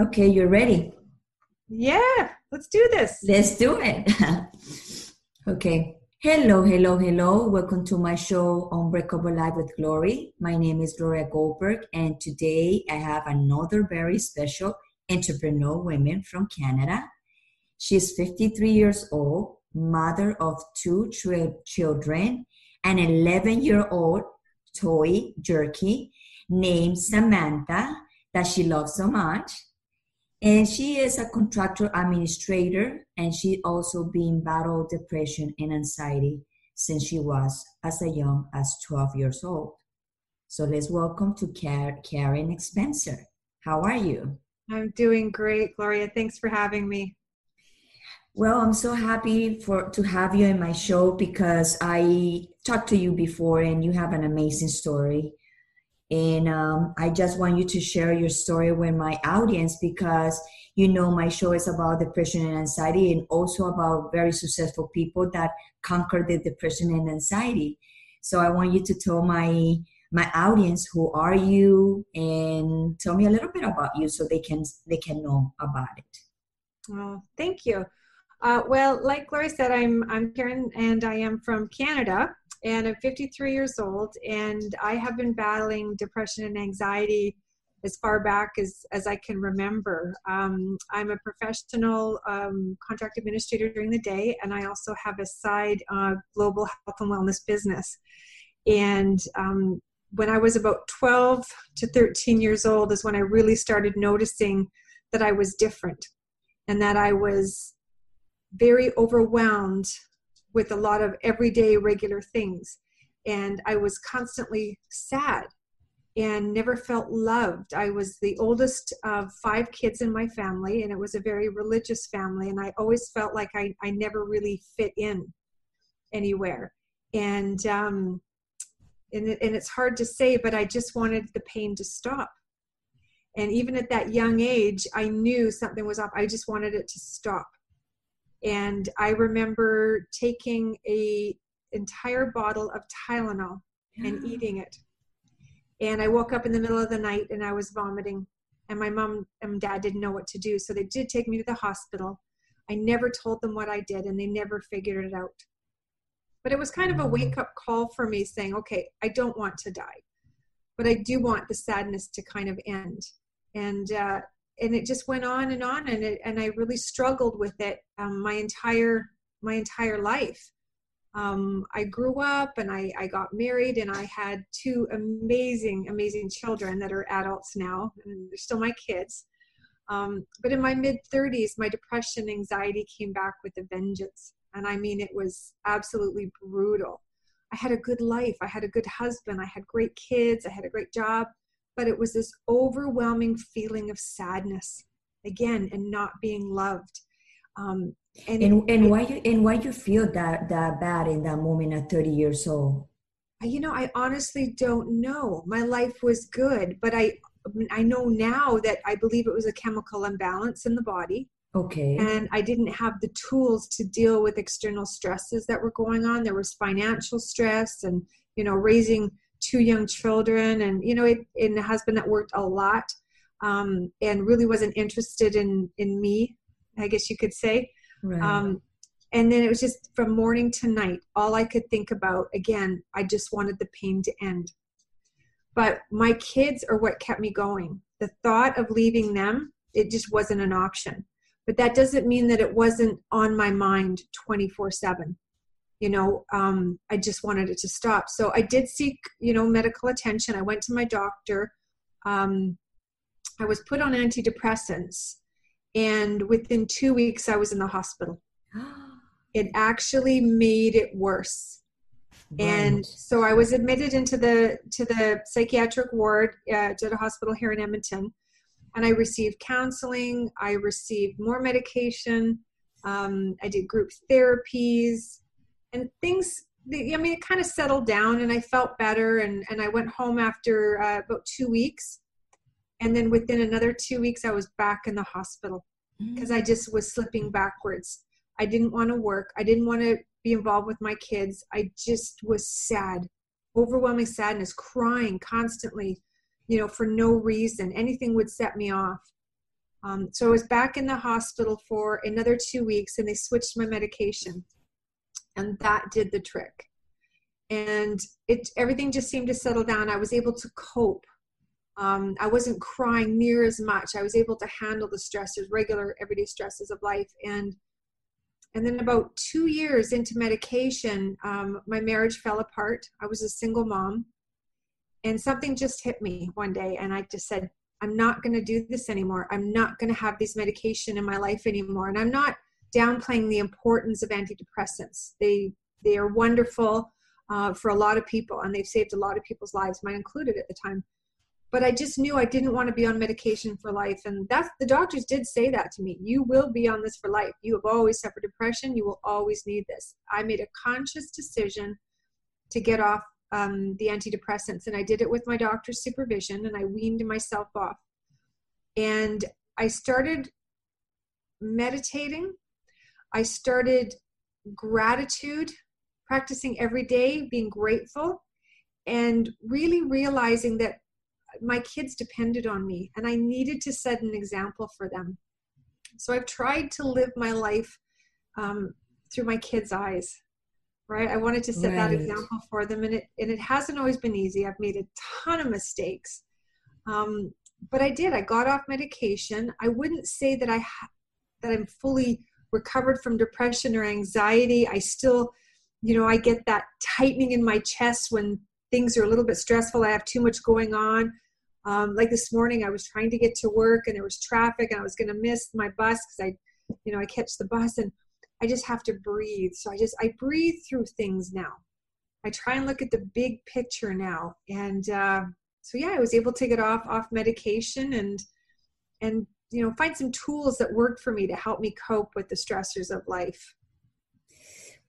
Okay, you're ready. Yeah, let's do this. Let's do it. okay. Hello, hello, hello. Welcome to my show Unbreakable Life with Glory. My name is Gloria Goldberg, and today I have another very special entrepreneur woman from Canada. She's 53 years old, mother of two children, an 11 year old toy Yorkie named Samantha that she loves so much. And she is a contractor administrator, and she also been battled depression and anxiety since she was as a young as 12 years old. So let's welcome to Karen Spencer. How are you? I'm doing great, Gloria. Thanks for having me. Well, I'm so happy for to have you in my show because I talked to you before and you have an amazing story. And um, i just want you to share your story with my audience because you know my show is about depression and anxiety and also about very successful people that conquer the depression and anxiety. So i want you to tell my my audience who are you and tell me a little bit about you so they can they can know about it. Oh thank you uh, well like gloria said i'm i'm karen and i am from canada and I'm 53 years old, and I have been battling depression and anxiety as far back as, as I can remember. Um, I'm a professional um, contract administrator during the day, and I also have a side uh, global health and wellness business. And um, when I was about 12 to 13 years old, is when I really started noticing that I was different and that I was very overwhelmed with a lot of everyday regular things. And i was constantly sad and never felt loved. I was the oldest of five kids in my family and it was a very religious family and i always felt like i, I never really fit in anywhere. And um and, it, and it's hard to say but i just wanted the pain to stop. And even at that young age i knew something was off i just wanted it to stop and i remember taking a entire bottle of tylenol and eating it. And i woke up in the middle of the night and i was vomiting. And my mom and dad didn't know what to do so they did take me to the hospital. I never told them what i did and they never figured it out. But it was kind of a wake up call for me saying okay i don't want to die but i do want the sadness to kind of end. And uh, and it just went on and on and it, and I really struggled with it um, my entire my entire life. Um, I grew up and I, I got married and I had two amazing amazing children that are adults now and they're still my kids. Um, but in my mid 30s, my depression anxiety came back with a vengeance, and I mean it was absolutely brutal. I had a good life. I had a good husband. I had great kids. I had a great job but it was this overwhelming feeling of sadness again and not being loved. Um, and, and, and why you and why you feel that that bad in that moment at 30 years old? You know i honestly don't know. My life was good but i i know now that i believe it was a chemical imbalance in the body. Okay. And i didn't have the tools to deal with external stresses that were going on. There was financial stress and you know raising two young children and you know it, and a husband that worked a lot um, and really wasn't interested in in me i guess you could say. Right. um, and then it was just from morning to night all i could think about again i just wanted the pain to end. But my kids are what kept me going. The thought of leaving them it just wasn't an option. But that doesn't mean that it wasn't on my mind 24 7 you know um, i just wanted it to stop. So i did seek you know medical attention. I went to my doctor. Um, i was put on antidepressants and within two weeks i was in the hospital. It actually made it worse. Right. and so i was admitted into the to the psychiatric ward at a hospital here in edmonton. And i received counseling. I received more medication. Um, i did group therapies and things i mean it kind of settled down and i felt better and, and i went home after uh, about two weeks and then within another two weeks i was back in the hospital because mm. i just was slipping backwards i didn't want to work i didn't want to be involved with my kids i just was sad overwhelming sadness, crying constantly, you know, for no reason. Anything would set me off. Um, so I was back in the hospital for another two weeks and they switched my medication. And that did the trick. And it everything just seemed to settle down. I was able to cope. Um, I wasn't crying near as much. I was able to handle the stresses, regular everyday stresses of life. And and then about two years into medication, um, my marriage fell apart. I was a single mom. And something just hit me one day. And I just said, I'm not going to do this anymore. I'm not going to have these medication in my life anymore. And I'm not downplaying the importance of antidepressants. They they are wonderful uh, for a lot of people, and they've saved a lot of people's lives, mine included at the time. But I just knew I didn't want to be on medication for life, and that's the doctors did say that to me. You will be on this for life. You have always suffered depression. You will always need this. I made a conscious decision to get off um, the antidepressants. And I did it with my doctor's supervision and I weaned myself off. And I started meditating. I started gratitude, practicing every day, being grateful, and really realizing that my kids depended on me and I needed to set an example for them. So I've tried to live my life um, through my kids' eyes right i wanted to set right. that example for them and it and it hasn't always been easy i've made a ton of mistakes um, but i did i got off medication i wouldn't say that i ha- that i'm fully recovered from depression or anxiety i still you know i get that tightening in my chest when things are a little bit stressful i have too much going on um, like this morning i was trying to get to work and there was traffic and i was going to miss my bus because i you know i catch the bus and I just have to breathe. So I just I breathe through things now. I try and look at the big picture now, and uh, so yeah, I was able to get off off medication and and you know find some tools that worked for me to help me cope with the stressors of life.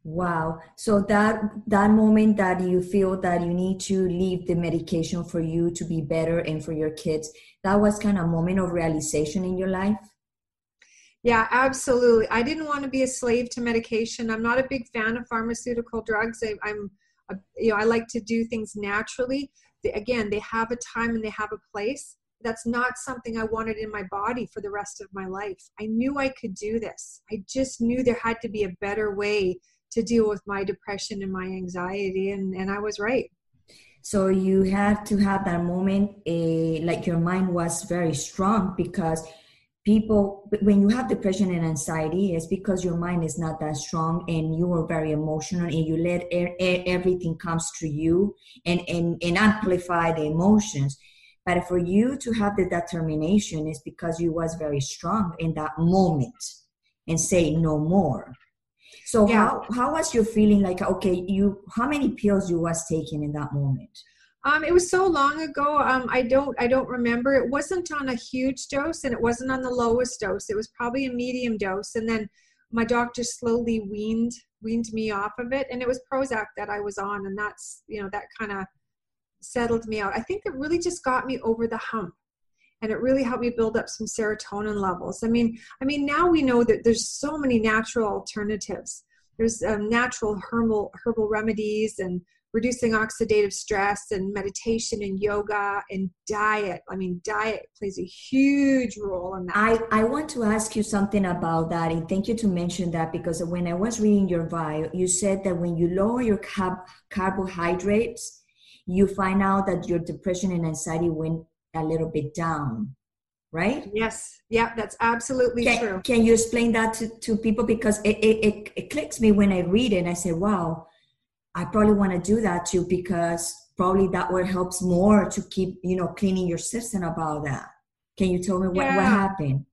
Wow. So that that moment that you feel that you need to leave the medication for you to be better and for your kids, that was kind of a moment of realization in your life. Yeah, absolutely. I didn't want to be a slave to medication. I'm not a big fan of pharmaceutical drugs. I, am you know, I like to do things naturally. They, again, they have a time and they have a place. That's not something I wanted in my body for the rest of my life. I knew I could do this. I just knew there had to be a better way to deal with my depression and my anxiety, and, and I was right. So you had to have that moment, uh, like your mind was very strong because people when you have depression and anxiety it's because your mind is not that strong and you are very emotional and you let er- er- everything comes to you and, and and amplify the emotions but for you to have the determination is because you was very strong in that moment and say no more so yeah. how how was your feeling like okay you how many pills you was taking in that moment um, it was so long ago. Um, I don't I don't remember. It wasn't on a huge dose, and it wasn't on the lowest dose. It was probably a medium dose, and then my doctor slowly weaned weaned me off of it. And it was Prozac that I was on, and that's you know that kind of settled me out. I think it really just got me over the hump, and it really helped me build up some serotonin levels. I mean, I mean now we know that there's so many natural alternatives. There's um, natural herbal herbal remedies and reducing oxidative stress and meditation and yoga and diet. I mean, diet plays a huge role in that. I, I want to ask you something about that. And thank you to mention that because when I was reading your bio, you said that when you lower your carb- carbohydrates, you find out that your depression and anxiety went a little bit down right yes yeah that's absolutely can, true can you explain that to, to people because it, it, it, it clicks me when i read it and i say wow I probably want to do that too because probably that will helps more to keep you know cleaning your system about that. Can you tell me what, yeah. what happened?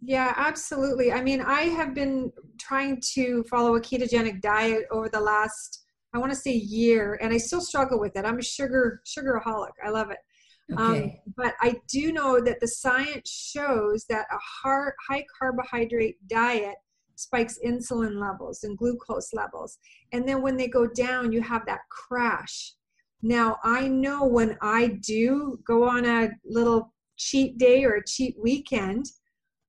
Yeah, absolutely. I mean, I have been trying to follow a ketogenic diet over the last, I want to say year, and I still struggle with it. I'm a sugar sugaraholic. I love it. Um, okay. Um, but I do know that the science shows that a hard, high carbohydrate diet spikes insulin levels and glucose levels. And then when they go down, you have that crash. Now, I know when I do go on a little cheat day or a cheat weekend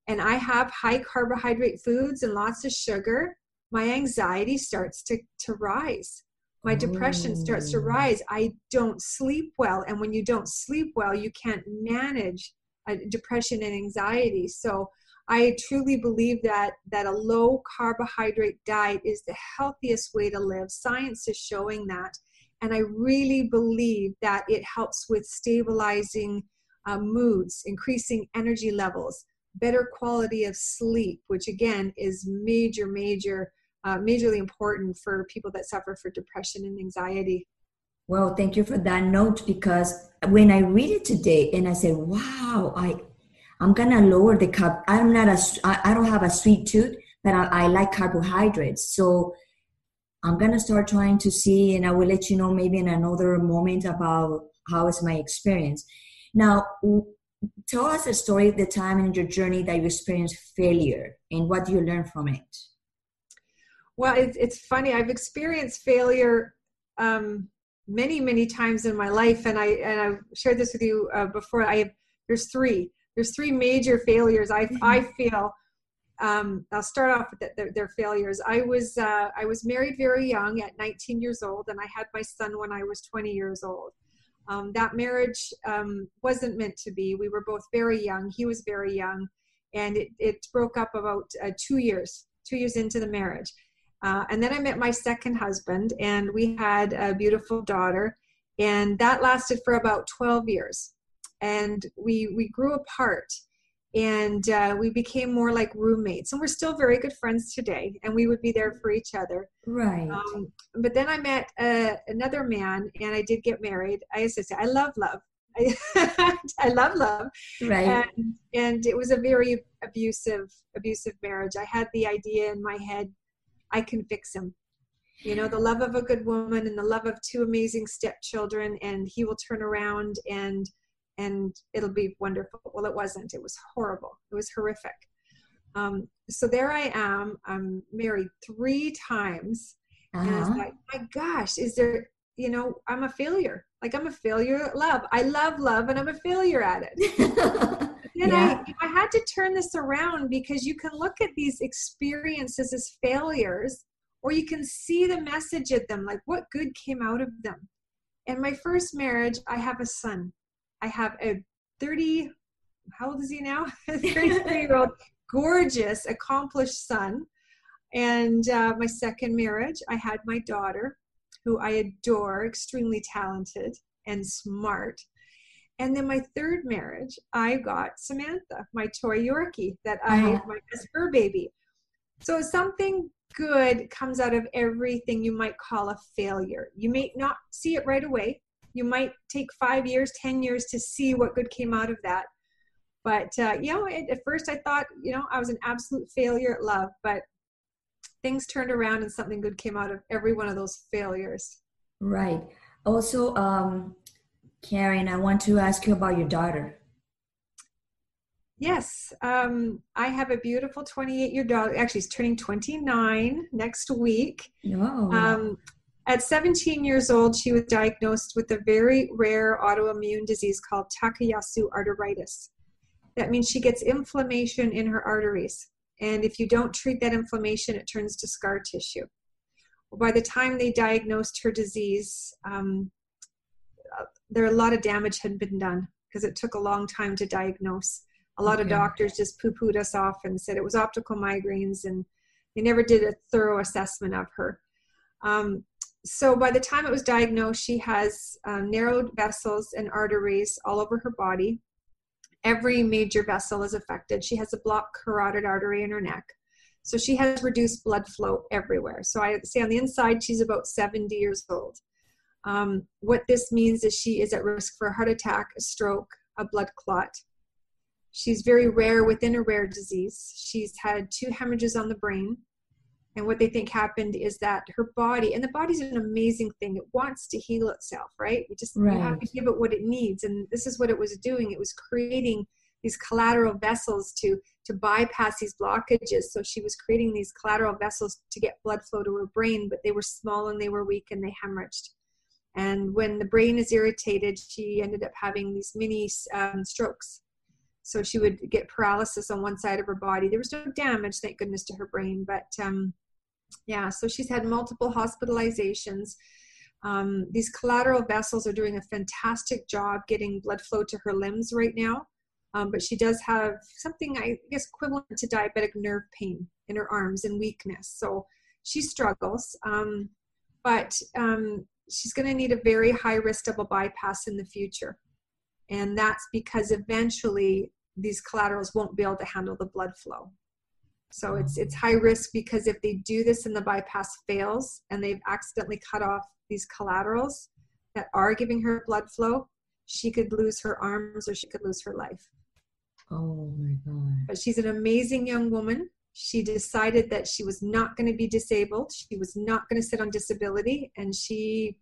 and I have high carbohydrate foods and lots of sugar, my anxiety starts to, to rise. My depression starts to Oh. rise i don't sleep well and when you don't sleep well you can't manage uh, depression and anxiety so i truly believe that that a low carbohydrate diet is the healthiest way to live science is showing that and i really believe that it helps with stabilizing uh, moods increasing energy levels better quality of sleep which again is major major uh, majorly important for people that suffer for depression and anxiety. Well, thank you for that note because when I read it today and I said, "Wow, I, I'm gonna lower the carb. I'm not a, I don't have a sweet tooth, but I, I like carbohydrates. So I'm gonna start trying to see, and I will let you know maybe in another moment about how is my experience. Now, tell us a story of the time in your journey that you experienced failure and what you learned from it. Well, it's, it's funny. I've experienced failure um, many, many times in my life, and I and I've shared this with you uh, before. I have there's three. There's three major failures. I I feel. Um, I'll start off with the, their, their failures. I was uh, I was married very young at 19 years old, and I had my son when I was 20 years old. Um, that marriage um, wasn't meant to be. We were both very young. He was very young, and it, it broke up about uh, two years, two years into the marriage. Uh, and then I met my second husband, and we had a beautiful daughter, and that lasted for about 12 years. And we we grew apart, and uh, we became more like roommates, and we're still very good friends today. And we would be there for each other. Right. Um, but then I met uh, another man, and I did get married. I say, I love love. I, I love love right. and and it was a very abusive abusive marriage i had the idea in my head i can fix him you know the love of a good woman and the love of two amazing stepchildren and he will turn around and and it'll be wonderful well it wasn't it was horrible it was horrific um, so there i am i'm married three times and I was Uh-huh. like, my gosh, is there, you know, I'm a failure. Like I'm a failure at love. I love love and I'm a failure at it. Then Yeah. I, I had to turn this around because you can look at these experiences as failures or you can see the message of them, like what good came out of them. In my first marriage, I have a son. I have a 30, how old is he now? 33 year old, gorgeous, accomplished son. And uh, my second marriage, I had my daughter, who I adore, extremely talented and smart. And then my third marriage, I got Samantha, my toy Yorkie, that I Uh-huh. my fur baby. So something good comes out of everything you might call a failure. You may not see it right away. You might take five years, ten years to see what good came out of that. But uh, you know, at, at first I thought, you know, I was an absolute failure at love. But things turned around and something good came out of every one of those failures. Right. Also, um, Karen, I want to ask you about your daughter. Yes, um, I have a beautiful 28 year daughter. Actually, she's turning 29 next week. No. Um, at 17 years old, she was diagnosed with a very rare autoimmune disease called Takayasu arteritis. That means she gets inflammation in her arteries. And if you don't treat that inflammation, it turns to scar tissue. By the time they diagnosed her disease, um, there a lot of damage had been done because it took a long time to diagnose. A lot of doctors just poo-pooed us off and said it was optical migraines, and they never did a thorough assessment of her. Um, so by the time it was diagnosed, she has um, narrowed vessels and arteries all over her body. Every major vessel is affected. She has a blocked carotid artery in her neck. So she has reduced blood flow everywhere. So I say on the inside, she's about 70 years old. Um, what this means is she is at risk for a heart attack, a stroke, a blood clot. She's very rare within a rare disease. She's had two hemorrhages on the brain. And what they think happened is that her body, and the body's an amazing thing, it wants to heal itself, right? You just you have to give it what it needs. And this is what it was doing. It was creating these collateral vessels to to bypass these blockages. So she was creating these collateral vessels to get blood flow to her brain, but they were small and they were weak and they hemorrhaged. And when the brain is irritated, she ended up having these mini um, strokes. So she would get paralysis on one side of her body. There was no damage, thank goodness, to her brain, but um, yeah. So she's had multiple hospitalizations. Um, these collateral vessels are doing a fantastic job getting blood flow to her limbs right now. Um, but she does have something, I guess, equivalent to diabetic nerve pain in her arms and weakness. So she struggles. Um, but um, she's going to need a very high risk double bypass in the future. And that's because eventually these collaterals won't be able to handle the blood flow. So hmm. it's it's high risk because if they do this and the bypass fails and they've accidentally cut off these collaterals that are giving her blood flow, she could lose her arms or she could lose her life. Oh my God. But she's an amazing young woman. She decided that she was not going to be disabled. She was not going to sit on disability. And she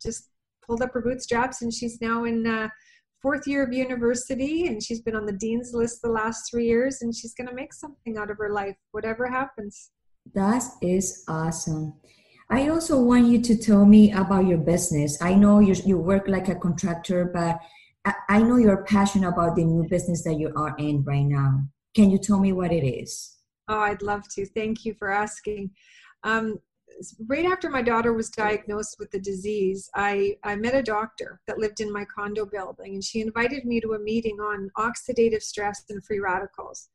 just pulled up her bootstraps and she's now in uh, fourth year of university and she's been on the dean's list the last three years and she's going to make something out of her life, whatever happens. That is awesome. I also want you to tell me about your business. I know you, you work like a contractor, but I, I know you're passionate about the new business that you are in right now. Can you tell me what it is? Oh, I'd love to. Thank you for asking. Um, right after my daughter was diagnosed with the disease, I, I met a doctor that lived in my condo building, and she invited me to a meeting on oxidative stress and free radicals.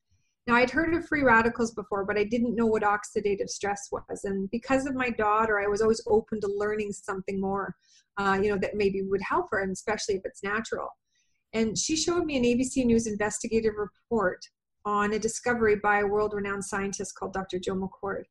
Now, I'd heard of free radicals before, but I didn't know what oxidative stress was. And because of my daughter, I was always open to learning something more, uh, you know, that maybe would help her, and especially if it's natural. And she showed me an ABC News investigative report on a discovery by a world renowned scientist called Dr. Joe McCord.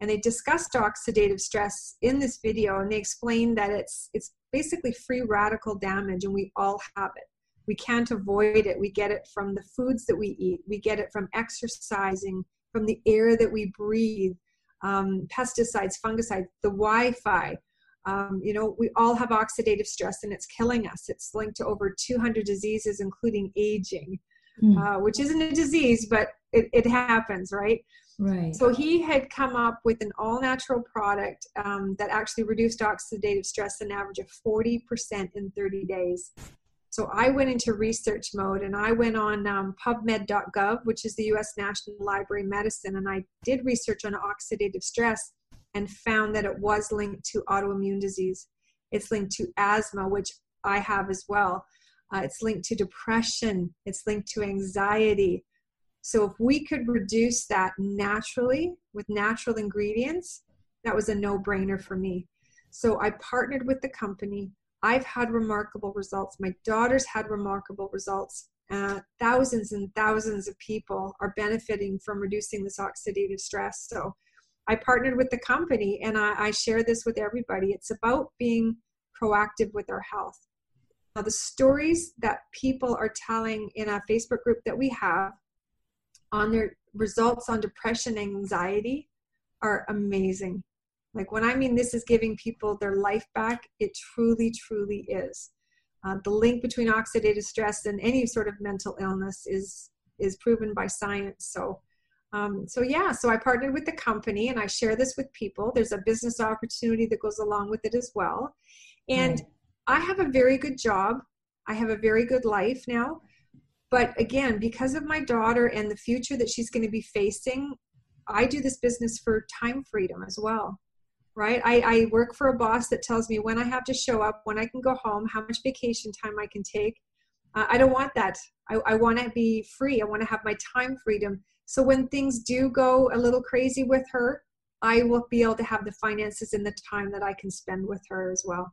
And they discussed oxidative stress in this video, and they explained that it's, it's basically free radical damage, and we all have it. We can't avoid it. We get it from the foods that we eat, we get it from exercising, from the air that we breathe, um, pesticides, fungicides, the Wi Fi. Um, you know, we all have oxidative stress and it's killing us. It's linked to over 200 diseases, including aging, mm. uh, which isn't a disease, but it, it happens, right? Right. So he had come up with an all natural product um, that actually reduced oxidative stress an average of 40% in 30 days. So I went into research mode and I went on um, PubMed.gov, which is the US National Library of Medicine, and I did research on oxidative stress and found that it was linked to autoimmune disease. It's linked to asthma, which I have as well. Uh, it's linked to depression. It's linked to anxiety. So if we could reduce that naturally with natural ingredients, that was a no brainer for me. So I partnered with the company. I've had remarkable results. My daughter's had remarkable results. Uh, thousands and thousands of people are benefiting from reducing this oxidative stress. So I partnered with the company and I, I share this with everybody. It's about being proactive with our health. Now, the stories that people are telling in a Facebook group that we have on their results on depression anxiety are amazing. Like when I mean this is giving people their life back, it truly, truly is. Uh, the link between oxidative stress and any sort of mental illness is is proven by science. So, um, so yeah. So I partnered with the company, and I share this with people. There's a business opportunity that goes along with it as well, and mm. I have a very good job. I have a very good life now. But again, because of my daughter and the future that she's going to be facing, I do this business for time freedom as well. Right? I, I work for a boss that tells me when I have to show up, when I can go home, how much vacation time I can take. Uh, I don't want that. I, I want to be free. I want to have my time freedom. So when things do go a little crazy with her, I will be able to have the finances and the time that I can spend with her as well.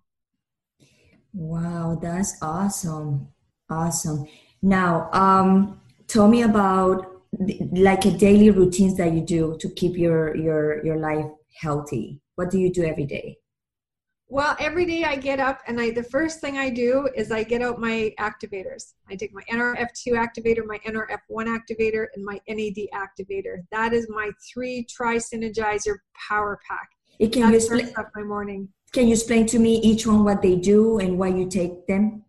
Wow, that's awesome. Awesome. Now, um, tell me about like a daily routines that you do to keep your your your life healthy. What do you do every day? Well, every day I get up and I the first thing I do is I get out my activators. I take my NRF2 activator, my NRF1 activator, and my NAD activator. That is my three tri synergizer power pack. It can That you up my morning. Can you explain to me each one what they do and why you take them?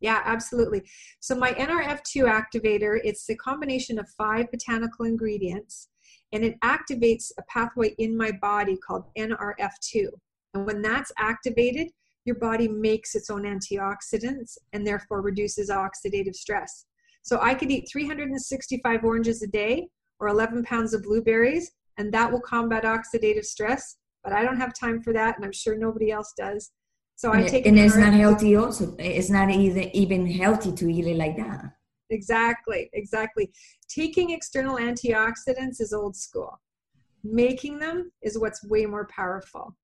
Yeah, absolutely. So my NRF2 activator, it's a combination of five botanical ingredients and it activates a pathway in my body called NRF2. And when that's activated, your body makes its own antioxidants and therefore reduces oxidative stress. So I could eat 365 oranges a day or 11 pounds of blueberries, and that will combat oxidative stress. But I don't have time for that, and I'm sure nobody else does. So I take and it's not healthy. Also, it's not even even healthy to eat it like that. Exactly, exactly. Taking external antioxidants is old school. Making them is what's way more powerful.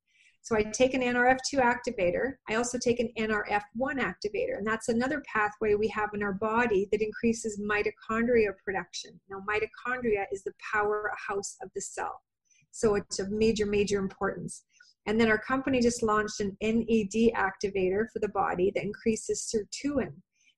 So I take an NRF2 activator. I also take an NRF1 activator, and that's another pathway we have in our body that increases mitochondria production. Now, mitochondria is the powerhouse of the cell. So it's of major, major importance. And then our company just launched an NAD activator for the body that increases sirtuin.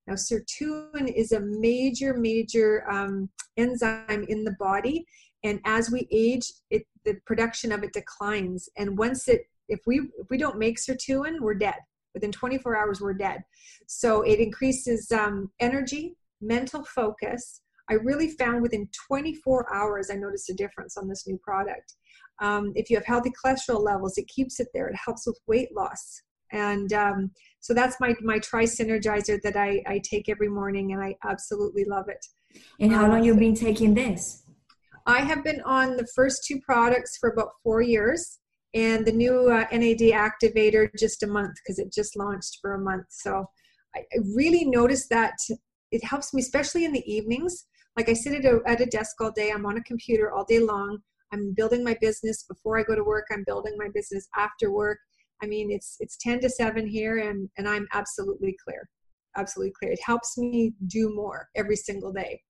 Now, sirtuin is a major, major um, enzyme in the body, and as we age, it the production of it declines. And once it if we if we don't make sirtuin, we're dead. Within 24 hours, we're dead. So it increases um, energy, mental focus. I really found within 24 hours, I noticed a difference on this new product. Um, if you have healthy cholesterol levels, it keeps it there. It helps with weight loss. And um, so that's my, my tri synergizer that I, I take every morning, and I absolutely love it. And how um, long you been taking this? I have been on the first two products for about four years and the new uh, NAD activator just a month because it just launched for a month. So I, I, really noticed that it helps me, especially in the evenings. Like I sit at a, at a desk all day, I'm on a computer all day long. I'm building my business before I go to work. I'm building my business after work. I mean, it's it's 10 to 7 here, and and I'm absolutely clear, absolutely clear. It helps me do more every single day.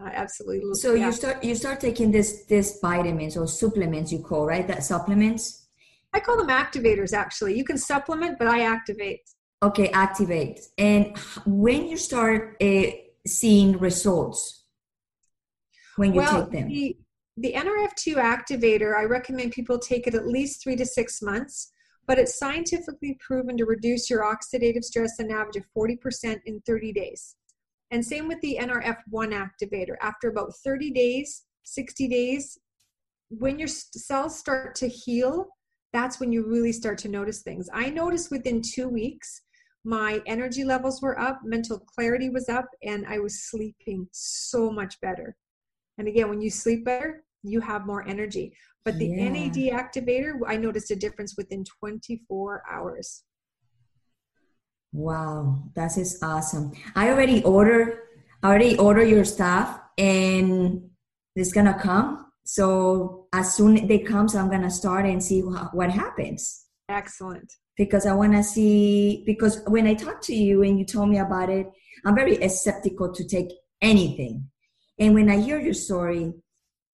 Uh, absolutely. So yeah. you start you start taking this this vitamins or supplements you call right that supplements I call them activators actually. You can supplement, but I activate. Okay, activate. And when you start uh, seeing results when you well, take them? The, the NRF2 activator, I recommend people take it at least three to six months, but it's scientifically proven to reduce your oxidative stress an average of 40% in 30 days. And same with the NRF1 activator. After about 30 days, 60 days, when your cells start to heal, that's when you really start to notice things. I noticed within two weeks, my energy levels were up, mental clarity was up, and I was sleeping so much better. And again, when you sleep better, you have more energy. But the yeah. NAD activator, I noticed a difference within 24 hours. Wow, that is awesome. I already ordered, I already ordered your stuff and it's gonna come so as soon as they comes, I'm gonna start and see what, what happens. Excellent. Because I want to see. Because when I talked to you and you told me about it, I'm very skeptical to take anything. And when I hear your story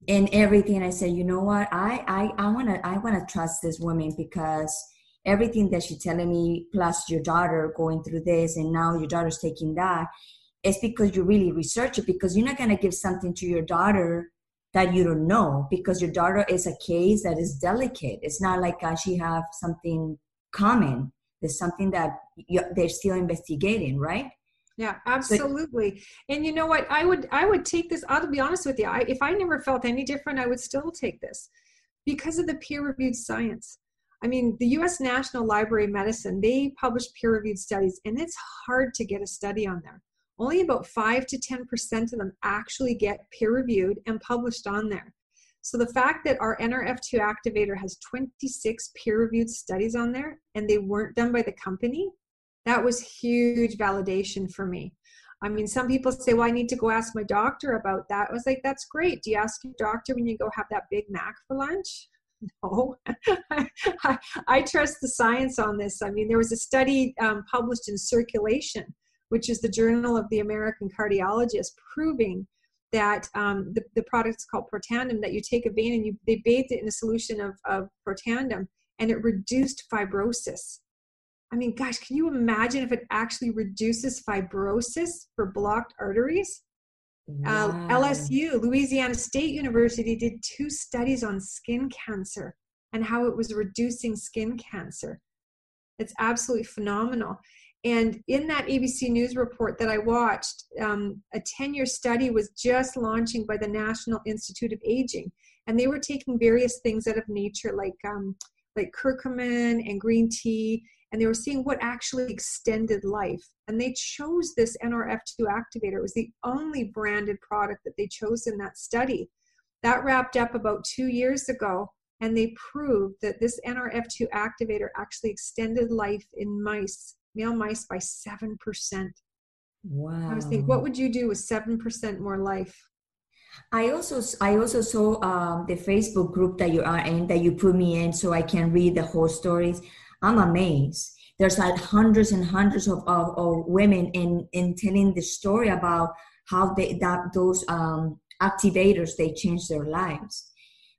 and everything, I say, you know what? I I I wanna I wanna trust this woman because everything that she's telling me, plus your daughter going through this, and now your daughter's taking that, it's because you really research it. Because you're not gonna give something to your daughter that you don't know because your daughter is a case that is delicate. It's not like uh, she have something common. There's something that you, they're still investigating, right? Yeah, absolutely. So, and you know what? I would I would take this. I'll be honest with you. I, if I never felt any different, I would still take this because of the peer-reviewed science. I mean, the U.S. National Library of Medicine they publish peer-reviewed studies, and it's hard to get a study on there only about 5 to 10% of them actually get peer reviewed and published on there. So the fact that our NRF2 activator has 26 peer reviewed studies on there and they weren't done by the company, that was huge validation for me. I mean, some people say, well, I need to go ask my doctor about that. I was like, that's great. Do you ask your doctor when you go have that Big Mac for lunch? No, I, I, trust the science on this. I mean, there was a study um, published in Circulation which is the Journal of the American Cardiologist, proving that um, the, the product is called Protandim, that you take a vein and you, they bathed it in a solution of, of Protandim and it reduced fibrosis. I mean, gosh, can you imagine if it actually reduces fibrosis for blocked arteries? Uh, wow. Uh, LSU, Louisiana State University, did two studies on skin cancer and how it was reducing skin cancer. It's absolutely phenomenal. And in that ABC News report that I watched, um, a 10 year study was just launching by the National Institute of Aging. And they were taking various things out of nature, like, um, like curcumin and green tea, and they were seeing what actually extended life. And they chose this NRF2 activator. It was the only branded product that they chose in that study. That wrapped up about two years ago. and they proved that this NRF2 activator actually extended life in mice, male mice, by 7%. Wow. I was thinking, what would you do with 7% more life? I also I also saw um, the Facebook group that you are in that you put me in so I can read the whole stories. I'm amazed. There's like hundreds and hundreds of, of, of women in in telling the story about how they that those um, activators they change their lives.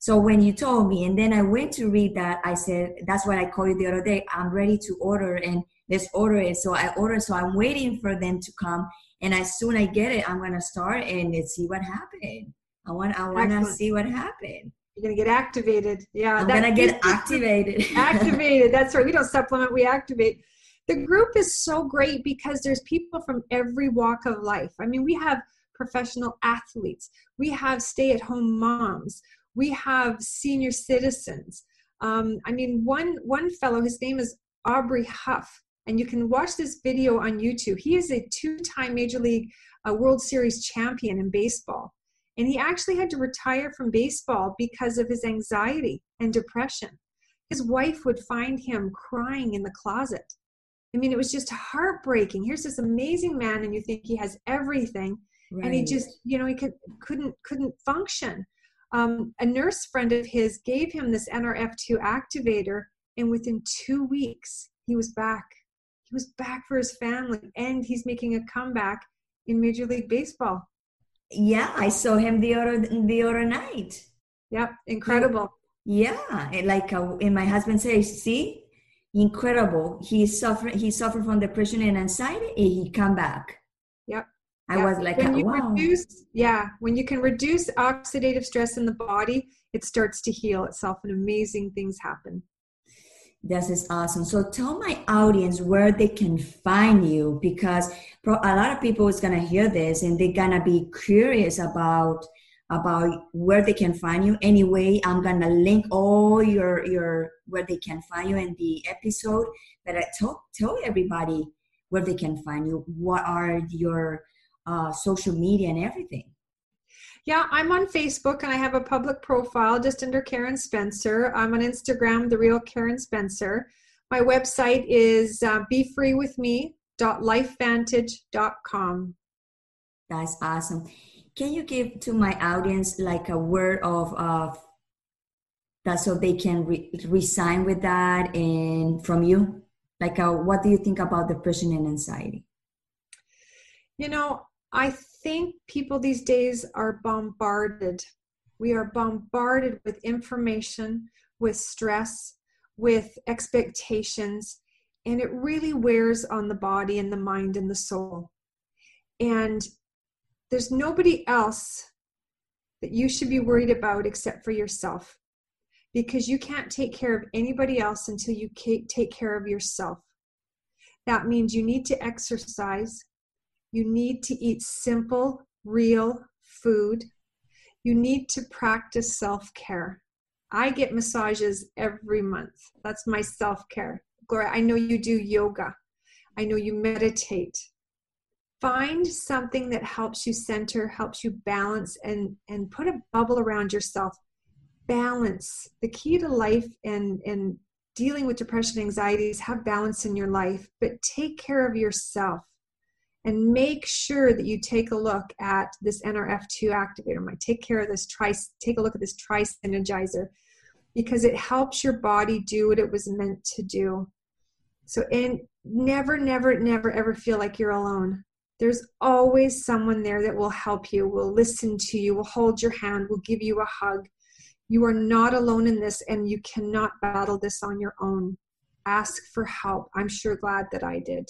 So when you told me, and then I went to read that, I said that's what I called you the other day. I'm ready to order, and let's order it. So I ordered. So I'm waiting for them to come and as soon I get it, I'm gonna start and see what happened. I want I want to see what happened. You're gonna get activated. Yeah, I'm gonna get activated. activated. That's right. We don't supplement. We activate. The group is so great because there's people from every walk of life. I mean, we have professional athletes. We have stay-at-home moms. We have senior citizens. Um, I mean, one one fellow, his name is Aubrey Huff and you can watch this video on YouTube. He is a two-time Major League uh, World Series champion in baseball, and he actually had to retire from baseball because of his anxiety and depression. His wife would find him crying in the closet. I mean, it was just heartbreaking. Here's this amazing man, and you think he has everything, right. and he just, you know, he could couldn't couldn't function. Um, a nurse friend of his gave him this NRF2 activator, and within two weeks, he was back he was back for his family and he's making a comeback in Major League Baseball. Yeah, I saw him the other the other night. Yep, incredible. Yeah, like uh, and my husband says, "See, incredible. He suffered. He suffered from depression and anxiety, and he come back." Yep. I yep. was like, when you wow. reduce, yeah, when you can reduce oxidative stress in the body, it starts to heal itself, and amazing things happen. This is awesome. So tell my audience where they can find you because a lot of people is gonna hear this and they're gonna be curious about about where they can find you. Anyway, I'm gonna link all your your where they can find you in the episode. But I tell tell everybody where they can find you. What are your uh, social media and everything? Yeah, I'm on Facebook and I have a public profile just under Karen Spencer. I'm on Instagram, The Real Karen Spencer. My website is uh, befreewithme.lifevantage.com. That's awesome. Can you give to my audience like a word of, of that so they can re- resign with that and from you? Like, uh, what do you think about depression and anxiety? You know, I think people these days are bombarded. We are bombarded with information, with stress, with expectations, and it really wears on the body and the mind and the soul. And there's nobody else that you should be worried about except for yourself because you can't take care of anybody else until you take care of yourself. That means you need to exercise, you need to eat simple, real food. You need to practice self care. I get massages every month. That's my self care. Gloria, I know you do yoga. I know you meditate. Find something that helps you center, helps you balance, and, and put a bubble around yourself. Balance. The key to life and, and dealing with depression, anxiety is have balance in your life, but take care of yourself and make sure that you take a look at this NRF2 activator. Might take care of this tri. Take a look at this tri-synergizer because it helps your body do what it was meant to do. So, and never, never, never, ever feel like you're alone. There's always someone there that will help you, will listen to you, will hold your hand, will give you a hug. You are not alone in this, and you cannot battle this on your own. Ask for help. I'm sure glad that I did.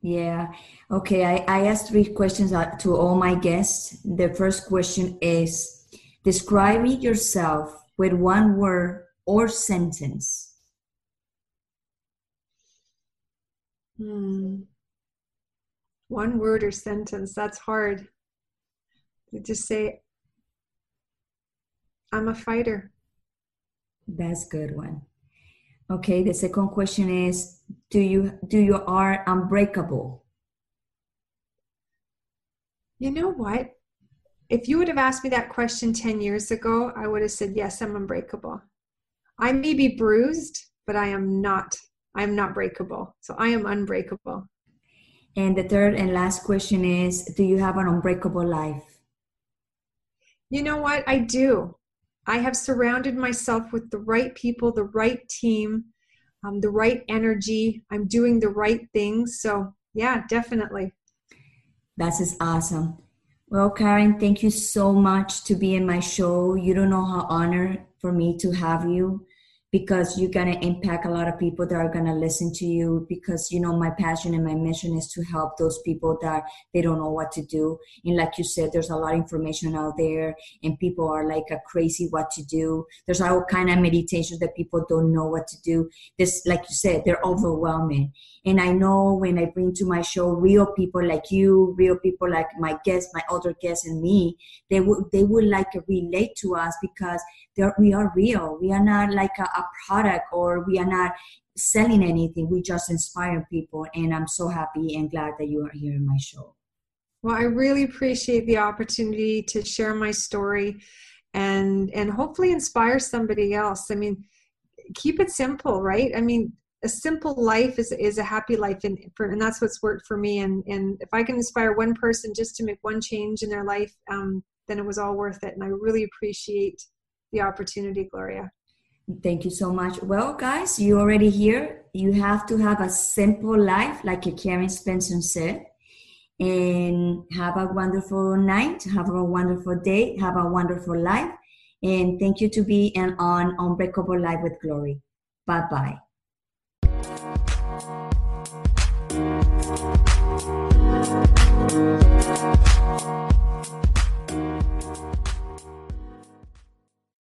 Yeah. Okay. I, I asked three questions to all my guests. The first question is describe yourself with one word or sentence. Hmm. One word or sentence. That's hard. You just say, I'm a fighter. That's good one. Okay, the second question is do you do you are unbreakable? You know what? If you would have asked me that question 10 years ago, I would have said yes, I'm unbreakable. I may be bruised, but I am not. I am not breakable. So I am unbreakable. And the third and last question is Do you have an unbreakable life? You know what? I do. I have surrounded myself with the right people, the right team, um, the right energy. I'm doing the right things. So, yeah, definitely. That's just awesome. Well, Karen, thank you so much to be in my show. You don't know how honored for me to have you because you're going to impact a lot of people that are going to listen to you because you know my passion and my mission is to help those people that they don't know what to do. And like you said there's a lot of information out there and people are like a crazy what to do. There's all kind of meditations that people don't know what to do. This like you said they're overwhelming and i know when i bring to my show real people like you real people like my guests my other guests and me they would they would like relate to us because we are real. We are not like a, a product or we are not selling anything. We just inspire people. And I'm so happy and glad that you are here in my show. Well, I really appreciate the opportunity to share my story and and hopefully inspire somebody else. I mean, keep it simple, right? I mean, a simple life is is a happy life and for, and that's what's worked for me and and if I can inspire one person just to make one change in their life um, then it was all worth it and I really appreciate the opportunity, Gloria. Thank you so much. Well, guys, you already here. You have to have a simple life, like Karen Spencer said, and have a wonderful night, have a wonderful day, have a wonderful life. And thank you to be an on Unbreakable Life with Glory. Bye bye.